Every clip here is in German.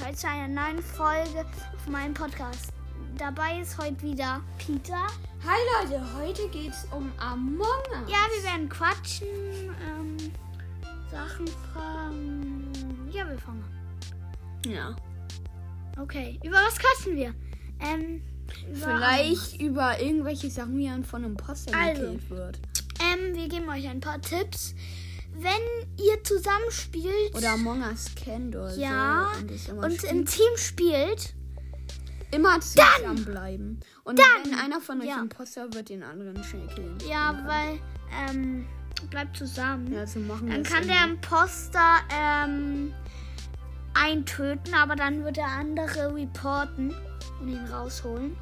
heute zu einer neuen Folge auf meinem Podcast. Dabei ist heute wieder Peter. Hi Leute, heute geht's um Among Us. Ja, wir werden quatschen, ähm, Sachen fragen. Ja, wir fangen an. Ja. Okay, über was quatschen wir? Ähm, über Vielleicht über irgendwelche Sachen, man von einem Imposter Also. wird. Ähm, wir geben euch ein paar Tipps. Wenn ihr zusammen spielt Oder Among Us kennt oder ja, so. Und, und im Team spielt, immer zusammenbleiben. Und Dann- wenn einer von euch ja. Imposter wird, den anderen schnell killen. ja, weil, ähm, bleibt zusammen. Ja, so machen Dann kann der immer. Imposter ähm, eintöten, aber dann wird der andere reporten und ihn rausholen.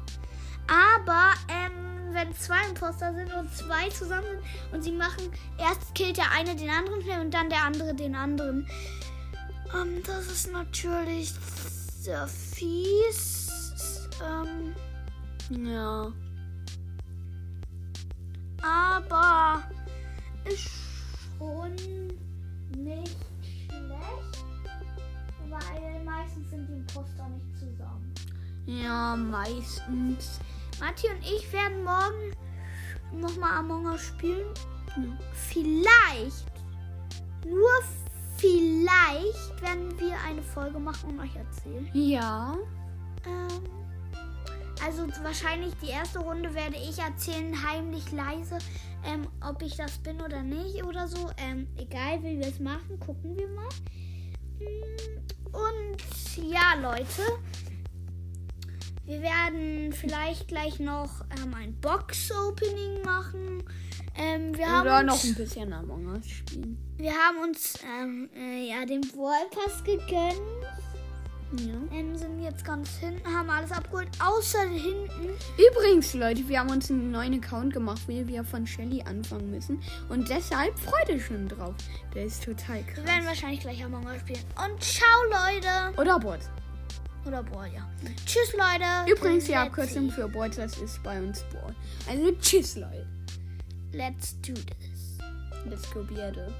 Aber ähm, wenn zwei Imposter sind und zwei zusammen sind und sie machen, erst killt der eine den anderen schnell und dann der andere den anderen. Ähm, das ist natürlich sehr fies. Ähm, Ja. aber ist schon nicht schlecht, weil meistens sind die Imposter nicht zusammen. Ja, meistens. Matti und ich werden morgen nochmal Among Us spielen. Vielleicht, nur vielleicht werden wir eine Folge machen und euch erzählen. Ja. Ähm, also wahrscheinlich die erste Runde werde ich erzählen, heimlich leise, ähm, ob ich das bin oder nicht oder so. Ähm, egal, wie wir es machen, gucken wir mal. Mm, Und ja, Leute, wir werden vielleicht gleich noch ähm, ein Box-Opening machen. Ähm, wir, Oder haben noch uns, ein bisschen Among Us spielen. wir haben uns ähm, äh, ja, den Wallpass gegönnt. Ja. Ähm, sind jetzt ganz hinten, haben alles abgeholt, außer hinten. Übrigens, Leute, wir haben uns einen neuen Account gemacht, weil wir von Shelly anfangen müssen. Und deshalb freut euch schon drauf. Der ist total Wir werden krass. wahrscheinlich gleich Among Us spielen. Und ciao, Leute. Oder Bot. Oder Brawl, ja. Tschüss, Leute. Übrigens, die Abkürzung für Brawl das ist bei uns Brawl. Also, tschüss, Leute. Let's do this. Let's go, Bierde.